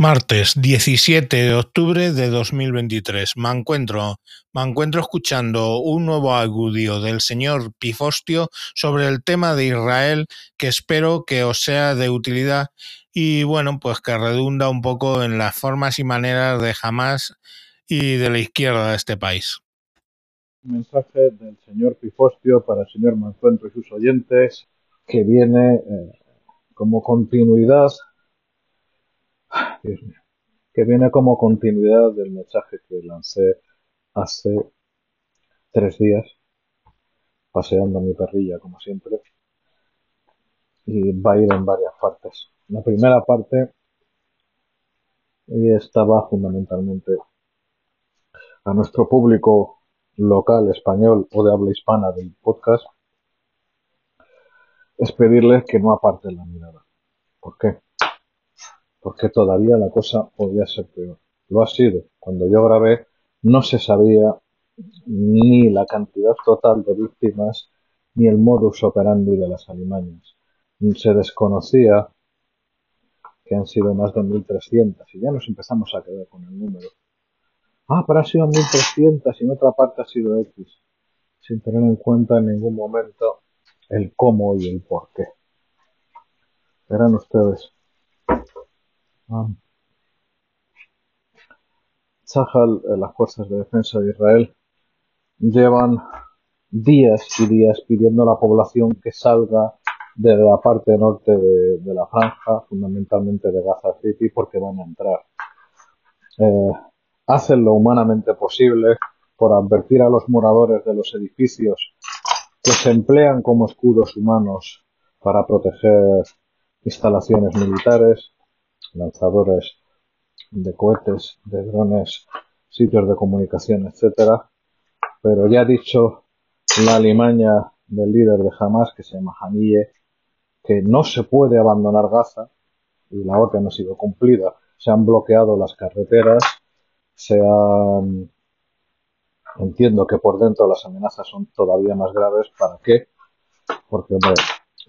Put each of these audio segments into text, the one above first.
Martes 17 de octubre de 2023. Me encuentro, me encuentro escuchando un nuevo audio del señor Pifostio sobre el tema de Israel que espero que os sea de utilidad y bueno, pues que redunda un poco en las formas y maneras de Hamas y de la izquierda de este país. mensaje del señor Pifostio para el señor Mancuentro y sus oyentes que viene eh, como continuidad Dios mío, que viene como continuidad del mensaje que lancé hace tres días, paseando mi perrilla como siempre, y va a ir en varias partes. La primera parte estaba fundamentalmente a nuestro público local español o de habla hispana del podcast es pedirles que no aparten la mirada. ¿Por qué? Porque todavía la cosa podía ser peor. Lo ha sido. Cuando yo grabé no se sabía ni la cantidad total de víctimas ni el modus operandi de las alimañas. Se desconocía que han sido más de 1.300 y ya nos empezamos a quedar con el número. Ah, pero han sido 1.300 y en otra parte ha sido X, sin tener en cuenta en ningún momento el cómo y el por qué. Verán ustedes, Tzahal, eh, las fuerzas de defensa de Israel, llevan días y días pidiendo a la población que salga de la parte norte de, la franja, fundamentalmente de Gaza City, porque van a entrar. Eh, hacen lo humanamente posible por advertir a los moradores de los edificios que se emplean como escudos humanos para proteger instalaciones militares, lanzadores de cohetes, de drones, sitios de comunicación, etcétera. Pero ya ha dicho la alimaña del líder de Hamas, que se llama Haniyeh, que no se puede abandonar Gaza y la orden ha sido cumplida. Se han bloqueado las carreteras, se han entiendo que por dentro las amenazas son todavía más graves. ¿Para qué? Porque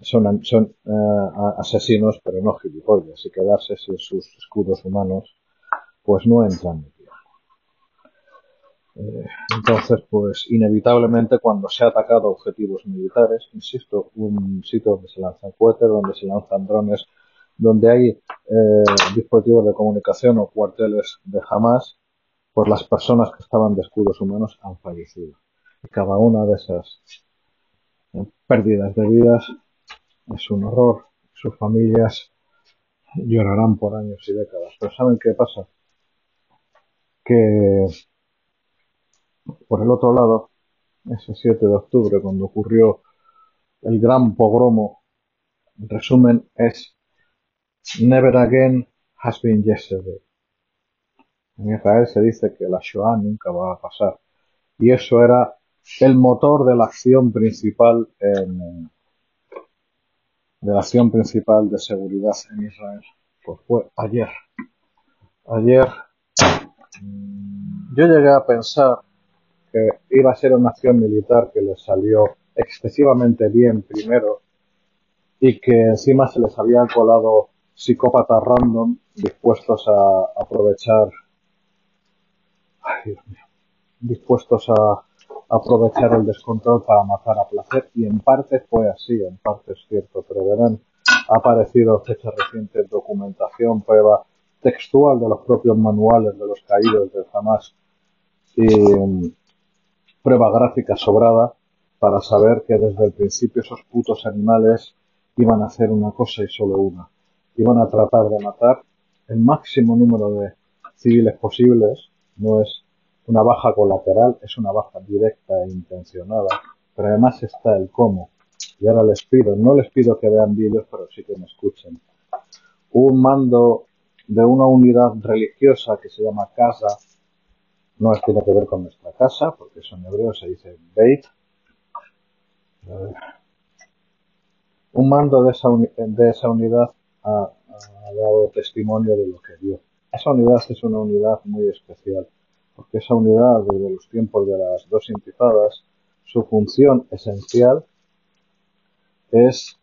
son, son eh, asesinos, pero no gilipollas, y quedarse sin sus escudos humanos, pues no entran en. Eh, entonces, pues inevitablemente cuando se ha atacado objetivos militares, insisto, un sitio donde se lanzan cohetes, donde se lanzan drones, donde hay eh, dispositivos de comunicación o cuarteles de jamás, pues las personas que estaban de escudos humanos han fallecido. Y cada una de esas pérdidas de vidas es un horror. Sus familias llorarán por años y décadas. Pero ¿saben qué pasa? Que por el otro lado, ese 7 de octubre, cuando ocurrió el gran pogromo, en resumen es Never again has been yesterday. En Israel se dice que la Shoah nunca va a pasar. Y eso era el motor de la acción principal en, de la acción principal de seguridad en Israel. Pues fue ayer. Ayer mm, yo llegué a pensar que iba a ser una acción militar que les salió excesivamente bien primero y que encima se les había colado psicópatas random dispuestos a aprovechar ay, Dios mío, dispuestos a aprovechar el descontrol para matar a placer y en parte fue así, en parte es cierto, pero verán, ha aparecido fecha reciente documentación, prueba textual de los propios manuales de los caídos de Hamas y mm, prueba gráfica sobrada para saber que desde el principio esos putos animales iban a hacer una cosa y solo una. Iban a tratar de matar el máximo número de civiles posibles, no es una baja colateral es una baja directa e intencionada, pero además está el cómo. Y ahora les pido, no les pido que vean vídeos, pero sí que me escuchen. Un mando de una unidad religiosa que se llama casa, no tiene que ver con nuestra casa, porque eso en hebreo se dice Beit. Un mando de esa, de esa unidad ha, dado testimonio de lo que vio. Esa unidad es una unidad muy especial porque esa unidad desde los tiempos de las dos intifadas, su función esencial es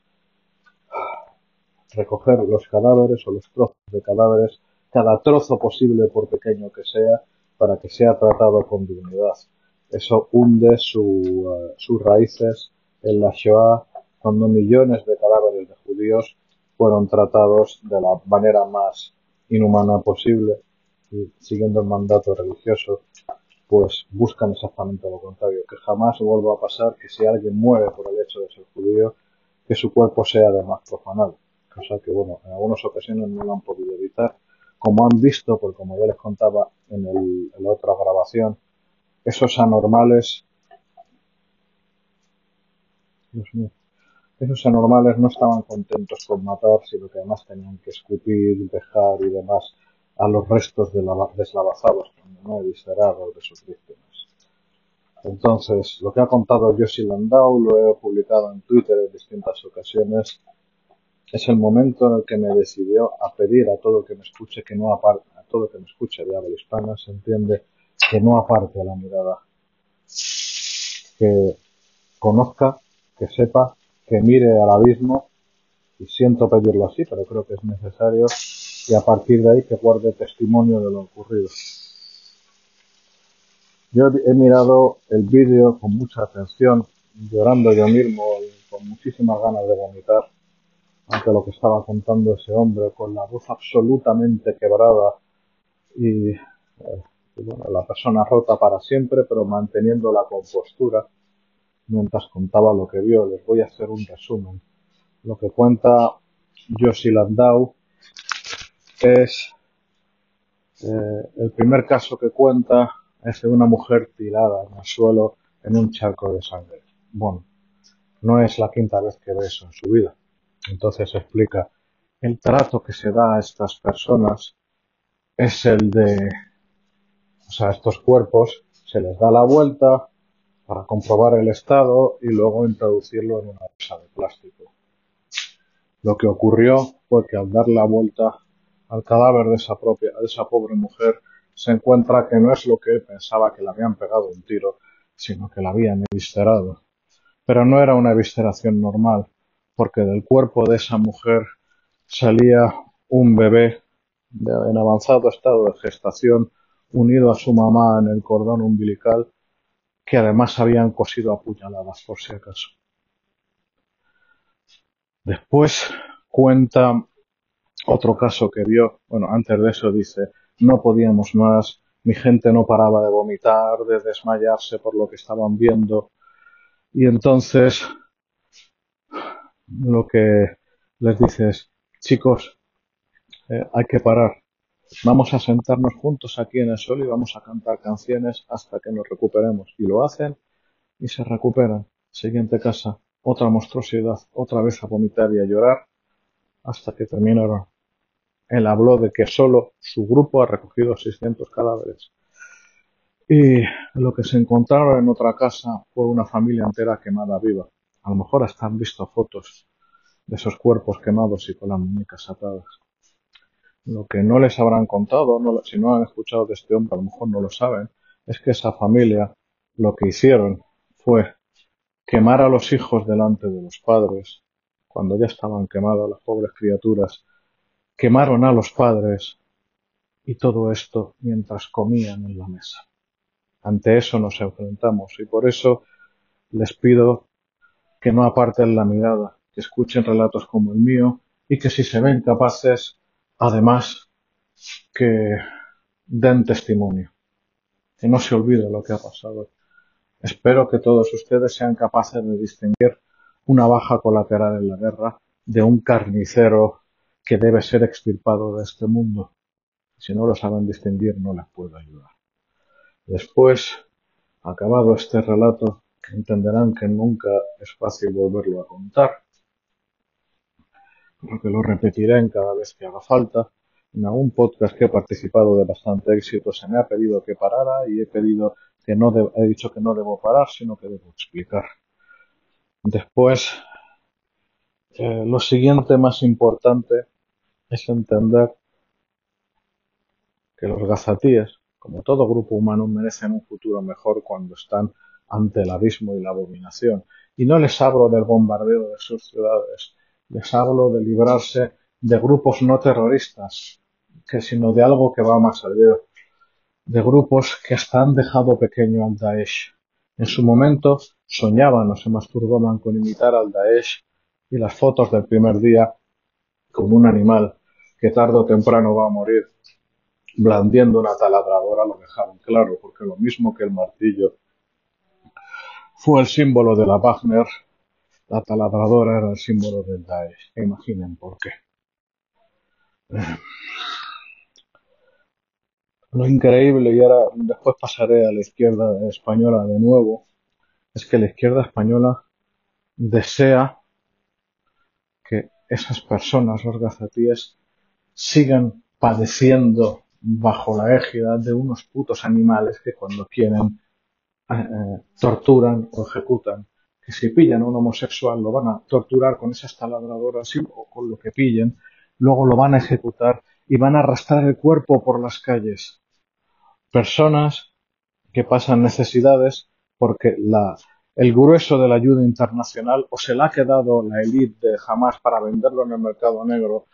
recoger los cadáveres o los trozos de cadáveres cada trozo posible, por pequeño que sea, para que sea tratado con dignidad. Eso hunde eh, sus raíces en la Shoah, cuando millones de cadáveres de judíos fueron tratados de la manera más inhumana posible siguiendo el mandato religioso, pues buscan exactamente lo contrario, que jamás vuelva a pasar que si alguien muere por el hecho de ser judío, que su cuerpo sea además profanado, cosa que bueno, en algunas ocasiones no lo han podido evitar, como han visto, porque como ya les contaba en, el, la otra grabación, esos anormales, esos anormales no estaban contentos con matar, sino que además tenían que escupir, dejar y demás a los restos de la, deslavazados, no eviscerados de sus víctimas. Entonces, lo que ha contado Josie Landau, lo he publicado en Twitter en distintas ocasiones, es el momento en el que me decidió a pedir a todo el que me escuche que no aparte, a todo que me escuche de habla hispana, se entiende, que no aparte la mirada, que conozca, que sepa, que mire al abismo, y siento pedirlo así, pero creo que es necesario, y a partir de ahí que guarde testimonio de lo ocurrido. Yo he mirado el vídeo con mucha atención, llorando yo mismo y con muchísimas ganas de vomitar ante lo que estaba contando ese hombre, con la voz absolutamente quebrada y, eh, bueno, la persona rota para siempre, pero manteniendo la compostura mientras contaba lo que vio. Les voy a hacer un resumen. Lo que cuenta Josie Landau es eh, el primer caso que cuenta es de una mujer tirada en el suelo en un charco de sangre. Bueno, no es la quinta vez que ve eso en su vida. Entonces explica, el trato que se da a estas personas es el de, o sea, estos cuerpos se les da la vuelta para comprobar el estado y luego introducirlo en una bolsa de plástico. Lo que ocurrió fue que al dar la vuelta al cadáver de esa propia, de esa pobre mujer, se encuentra que no es lo que él pensaba que le habían pegado un tiro, sino que la habían eviscerado. Pero no era una evisceración normal, porque del cuerpo de esa mujer salía un bebé en avanzado estado de gestación unido a su mamá en el cordón umbilical que además habían cosido a puñaladas por si acaso. Después cuenta otro caso que vio, bueno, antes de eso dice, no podíamos más, mi gente no paraba de vomitar, de desmayarse por lo que estaban viendo. Y entonces lo que les dice es, chicos, eh, hay que parar. Vamos a sentarnos juntos aquí en el suelo y vamos a cantar canciones hasta que nos recuperemos. Y lo hacen y se recuperan. Siguiente casa, otra monstruosidad, otra vez a vomitar y a llorar hasta que terminaron. Él habló de que solo su grupo ha recogido 600 cadáveres. Y lo que se encontraron en otra casa fue una familia entera quemada viva. A lo mejor hasta han visto fotos de esos cuerpos quemados y con las muñecas atadas. Lo que no les habrán contado, si no han escuchado de este hombre, a lo mejor no lo saben, es que esa familia lo que hicieron fue quemar a los hijos delante de los padres, cuando ya estaban quemadas las pobres criaturas, quemaron a los padres y todo esto mientras comían en la mesa. Ante eso nos enfrentamos y por eso les pido que no aparten la mirada, que escuchen relatos como el mío y que si se ven capaces, además, que den testimonio, que no se olvide lo que ha pasado. Espero que todos ustedes sean capaces de distinguir una baja colateral en la guerra de un carnicero que debe ser extirpado de este mundo. Si no lo saben distinguir, no les puedo ayudar. Después, acabado este relato, entenderán que nunca es fácil volverlo a contar, porque lo repetiré en cada vez que haga falta. En algún podcast que he participado de bastante éxito se me ha pedido que parara y he pedido que no he dicho que no debo parar, sino que debo explicar. Después, eh, lo siguiente más importante es entender que los gazatíes, como todo grupo humano, merecen un futuro mejor cuando están ante el abismo y la abominación. Y no les hablo del bombardeo de sus ciudades, les hablo de librarse de grupos no terroristas, que sino de algo que va más allá, de grupos que hasta han dejado pequeño al Daesh. En su momento soñaban o se masturbaban con imitar al Daesh y las fotos del primer día como un animal que tarde o temprano va a morir blandiendo una taladradora lo dejaron claro, porque lo mismo que el martillo fue el símbolo de la Wagner, la taladradora era el símbolo del Daesh. Imaginen por qué. Lo increíble, y ahora después pasaré a la izquierda española de nuevo, es que la izquierda española desea esas personas, los gazatíes, sigan padeciendo bajo la égida de unos putos animales que cuando quieren eh, eh, torturan o ejecutan. Que si pillan a un homosexual lo van a torturar con esas taladradoras o con lo que pillen, luego lo van a ejecutar y van a arrastrar el cuerpo por las calles. Personas que pasan necesidades porque la, el grueso de la ayuda internacional o se la ha quedado la élite de Hamas para venderlo en el mercado negro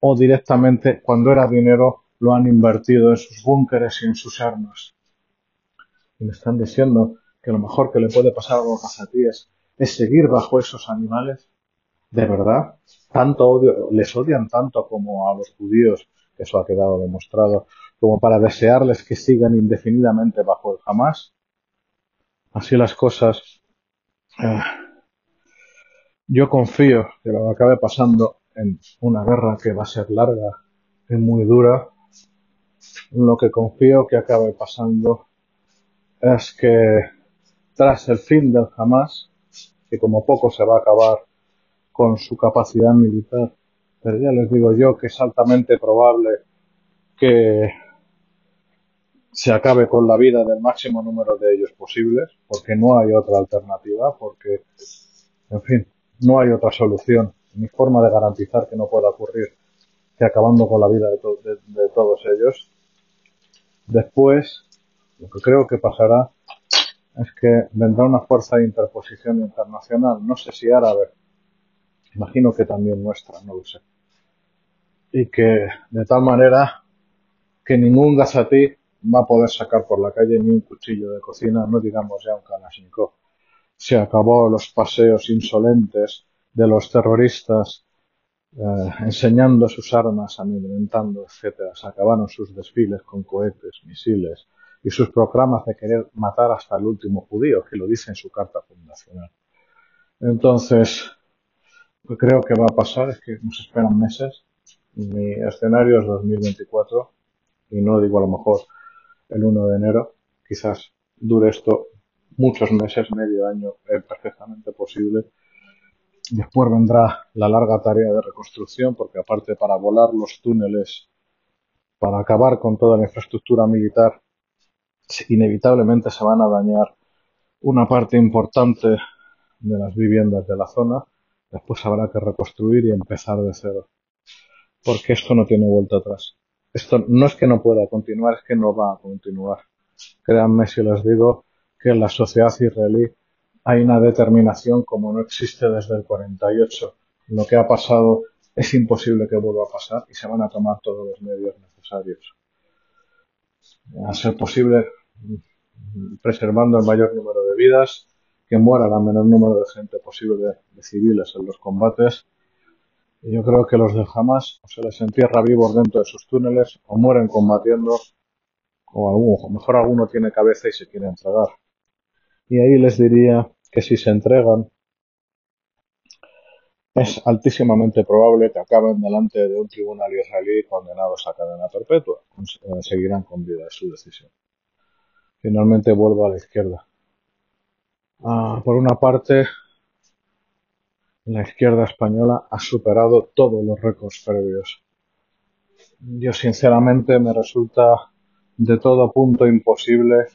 o directamente cuando era dinero lo han invertido en sus búnkeres y en sus armas. Y me están diciendo que lo mejor que le puede pasar a los gazatíes es seguir bajo esos animales. ¿De verdad? Tanto odio, les odian tanto como a los judíos, que eso ha quedado demostrado, como para desearles que sigan indefinidamente bajo el Hamas. Así las cosas. Eh, yo confío que lo que acabe pasando en una guerra que va a ser larga y muy dura, lo que confío que acabe pasando es que tras el fin del Hamas, que como poco se va a acabar con su capacidad militar, pero ya les digo yo que es altamente probable que se acabe con la vida del máximo número de ellos posibles, porque no hay otra alternativa, porque, en fin, no hay otra solución ni forma de garantizar que no pueda ocurrir que acabando con la vida de todos ellos. Después, lo que creo que pasará es que vendrá una fuerza de interposición internacional, no sé si árabe, imagino que también nuestra, no lo sé. Y que de tal manera que ningún gazatí va a poder sacar por la calle ni un cuchillo de cocina, no digamos ya un kalashnikov. Se acabó los paseos insolentes de los terroristas eh, enseñando sus armas, amedrentando, etcétera. Se acabaron sus desfiles con cohetes, misiles y sus proclamas de querer matar hasta el último judío, que lo dice en su carta fundacional. Entonces, lo que creo que va a pasar es que nos esperan meses. Mi escenario es 2024 y no digo a lo mejor el 1 de enero. Quizás dure esto muchos meses, medio año, es perfectamente posible Después vendrá la larga tarea de reconstrucción, porque aparte para volar los túneles, para acabar con toda la infraestructura militar, inevitablemente se van a dañar una parte importante de las viviendas de la zona. Después habrá que reconstruir y empezar de cero. Porque esto no tiene vuelta atrás. Esto no es que no pueda continuar, es que no va a continuar. Créanme si les digo que la sociedad israelí hay una determinación como no existe desde el 48. Lo que ha pasado es imposible que vuelva a pasar y se van a tomar todos los medios necesarios. A ser posible, preservando el mayor número de vidas, que muera el menor número de gente posible de, civiles en los combates. Y yo creo que los de Hamas o se les entierra vivos dentro de sus túneles o mueren combatiendo o, alguno, mejor alguno tiene cabeza y se quiere entregar. Y ahí les diría que si se entregan, es altísimamente probable que acaben delante de un tribunal israelí condenados a cadena perpetua. Eh, seguirán con vida su decisión. Finalmente vuelvo a la izquierda. Ah, por una parte, la izquierda española ha superado todos los récords previos. Yo sinceramente me resulta de todo punto imposible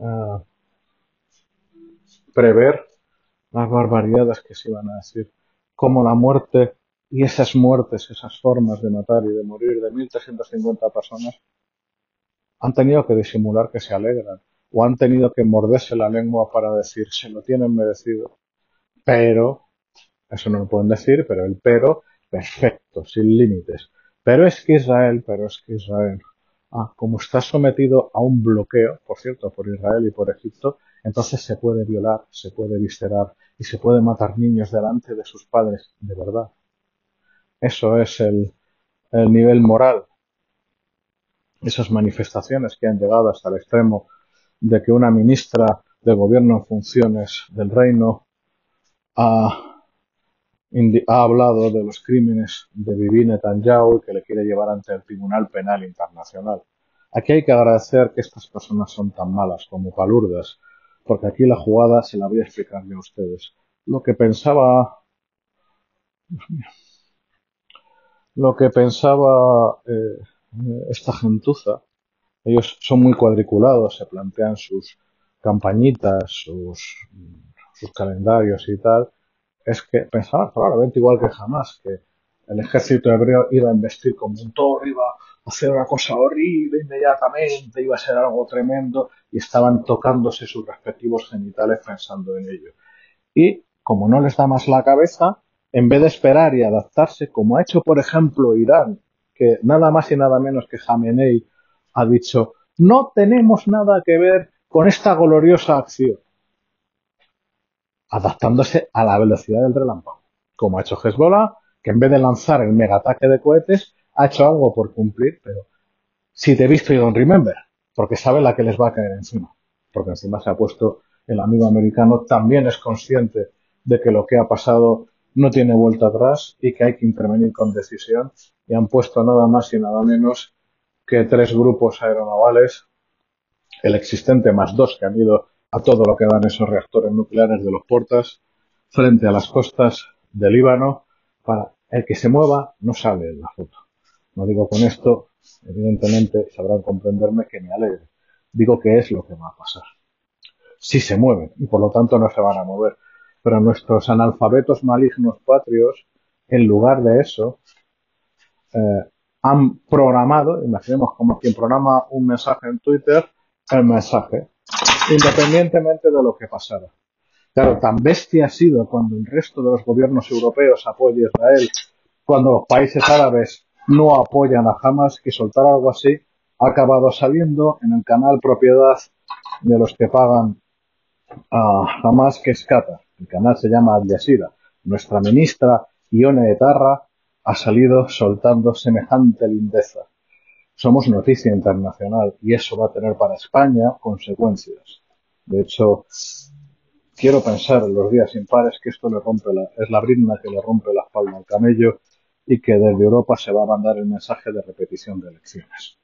ah, prever las barbaridades que se iban a decir, como la muerte y esas muertes, esas formas de matar y de morir de 1.350 personas han tenido que disimular que se alegran o han tenido que morderse la lengua para decir se lo tienen merecido. Pero, eso no lo pueden decir, pero el pero, perfecto, sin límites. Pero es que Israel, pero es que Israel, ah, como está sometido a un bloqueo, por cierto, por Israel y por Egipto, entonces se puede violar, se puede viscerar y se puede matar niños delante de sus padres, de verdad. Eso es el, el nivel moral. Esas manifestaciones que han llegado hasta el extremo de que una ministra de gobierno en funciones del reino ha, ha hablado de los crímenes de Bibi Netanyahu y que le quiere llevar ante el Tribunal Penal Internacional. Aquí hay que agradecer que estas personas son tan malas como palurdas, porque aquí la jugada se la voy a explicar yo a ustedes. Lo que pensaba lo que pensaba eh, esta gentuza, ellos son muy cuadriculados, se plantean sus campañitas, sus, sus calendarios y tal, es que pensaban probablemente igual que jamás que el ejército hebreo iba a investir como un toro, iba a hacer una cosa horrible inmediatamente, iba a ser algo tremendo y estaban tocándose sus respectivos genitales pensando en ello. Y como no les da más la cabeza, en vez de esperar y adaptarse, como ha hecho por ejemplo Irán, que nada más y nada menos que Jamenei ha dicho, no tenemos nada que ver con esta gloriosa acción, adaptándose a la velocidad del relámpago, como ha hecho Hezbollah, que en vez de lanzar el megataque de cohetes, ha hecho algo por cumplir, pero si te he visto y don't remember, porque sabe la que les va a caer encima, porque encima se ha puesto el amigo americano, también es consciente de que lo que ha pasado no tiene vuelta atrás y que hay que intervenir con decisión y han puesto nada más y nada menos que tres grupos aeronavales, el existente más dos que han ido a todo lo que dan esos reactores nucleares de los portas, frente a las costas del Líbano, para el que se mueva no sale en la foto. No digo con esto, evidentemente sabrán comprenderme que me alegre. Digo que es lo que va a pasar. Si se mueven y por lo tanto no se van a mover pero nuestros analfabetos malignos patrios, en lugar de eso, eh, han programado, imaginemos como quien programa un mensaje en Twitter, el mensaje, independientemente de lo que pasara. Claro, tan bestia ha sido cuando el resto de los gobiernos europeos apoya a Israel, cuando los países árabes no apoyan a Hamas, que soltar algo así ha acabado saliendo en el canal propiedad de los que pagan a Hamas, que es el canal se llama Al Jazeera, nuestra ministra Ione Etarra ha salido soltando semejante lindeza. Somos noticia internacional y eso va a tener para España consecuencias. De hecho, quiero pensar en los días impares que esto le rompe la, es la brizna que le rompe la espalda al camello y que desde Europa se va a mandar el mensaje de repetición de elecciones.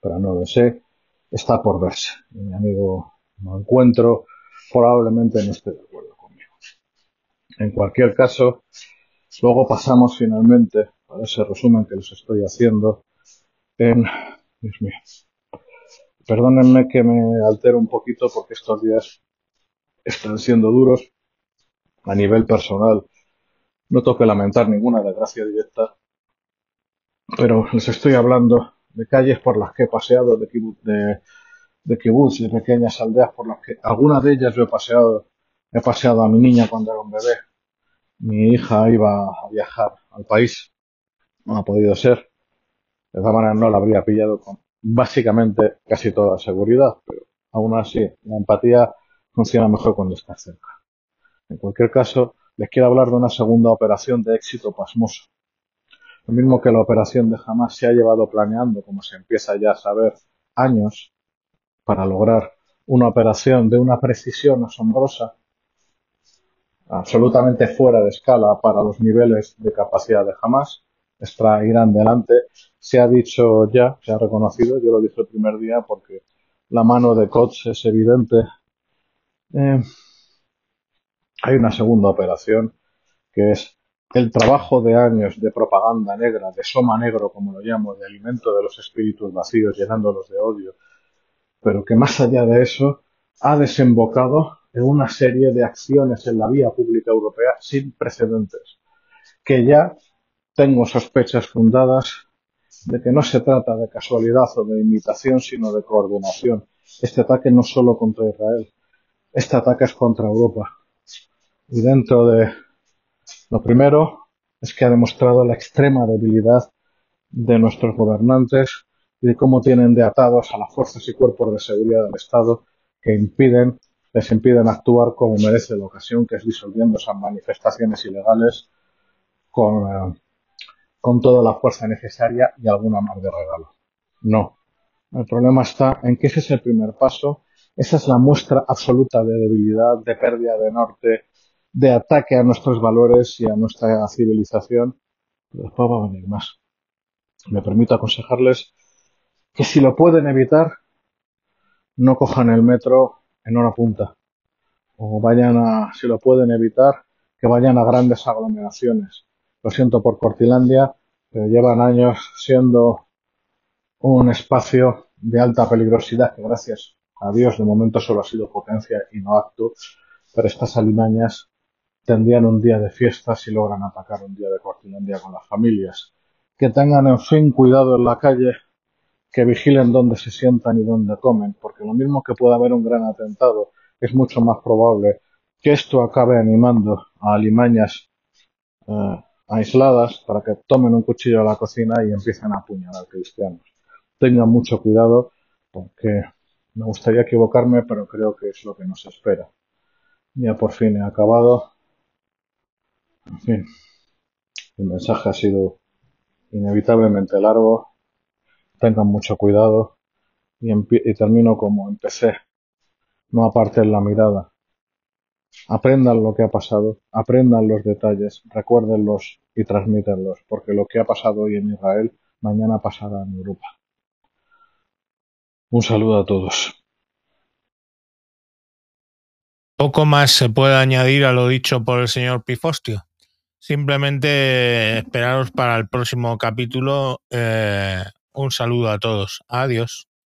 Pero no lo sé, está por verse. mi amigo no encuentro probablemente no esté de acuerdo. En cualquier caso, luego pasamos finalmente, para ese resumen que les estoy haciendo, en... Dios mío. Perdónenme que me altero un poquito porque estos días están siendo duros a nivel personal. No toque lamentar ninguna desgracia directa, pero les estoy hablando de calles por las que he paseado, de, de, de kibbutz, de pequeñas aldeas por las que algunas de ellas yo he paseado He paseado a mi niña cuando era un bebé. Mi hija iba a viajar al país. No ha podido ser. De esa manera no la habría pillado con básicamente casi toda seguridad, pero aún así la empatía funciona mejor cuando está cerca. En cualquier caso, les quiero hablar de una segunda operación de éxito pasmoso. Lo mismo que la operación de Hamas se ha llevado planeando, como se empieza ya a saber, años para lograr una operación de una precisión asombrosa absolutamente fuera de escala para los niveles de capacidad de Hamas. Extra Irán delante. Se ha dicho ya, se ha reconocido, yo lo dije el primer día porque la mano de Koch es evidente. Eh, hay una segunda operación que es el trabajo de años de propaganda negra, de soma negro, como lo llamo, de alimento de los espíritus vacíos, llenándolos de odio, pero que más allá de eso ha desembocado en una serie de acciones en la vía pública europea sin precedentes, que ya tengo sospechas fundadas de que no se trata de casualidad o de imitación, sino de coordinación. Este ataque no solo contra Israel, este ataque es contra Europa. Y dentro de lo primero es que ha demostrado la extrema debilidad de nuestros gobernantes y de cómo tienen de atados a las fuerzas y cuerpos de seguridad del Estado que impiden, les impiden actuar como merece la ocasión, que es disolviendo esas manifestaciones ilegales con, eh, con toda la fuerza necesaria y alguna más de regalo. No. El problema está en que ese es el primer paso, esa es la muestra absoluta de debilidad, de pérdida de norte, de ataque a nuestros valores y a nuestra civilización. después va a venir más. Me permito aconsejarles que si lo pueden evitar, no cojan el metro en hora punta. O vayan a, si lo pueden evitar, que vayan a grandes aglomeraciones. Lo siento por Cortilandia, pero llevan años siendo un espacio de alta peligrosidad que gracias a Dios de momento solo ha sido potencia y no acto, pero estas alimañas tendrían un día de fiesta si logran atacar un día de Cortilandia con las familias. Que tengan en fin cuidado en la calle, que vigilen dónde se sientan y dónde comen, porque lo mismo que pueda haber un gran atentado, es mucho más probable que esto acabe animando a alimañas eh, aisladas para que tomen un cuchillo a la cocina y empiecen a apuñalar cristianos tengan mucho cuidado porque me gustaría equivocarme, pero creo que es lo que nos espera. Ya por fin he acabado. En fin, el mensaje ha sido inevitablemente largo. Tengan mucho cuidado y, termino como empecé. No aparten la mirada. Aprendan lo que ha pasado, aprendan los detalles, recuérdenlos y transmítenlos, porque lo que ha pasado hoy en Israel mañana pasará en Europa. Un saludo a todos. Poco más se puede añadir a lo dicho por el señor Pifostio. Simplemente esperaros para el próximo capítulo. Eh, un saludo a todos. Adiós.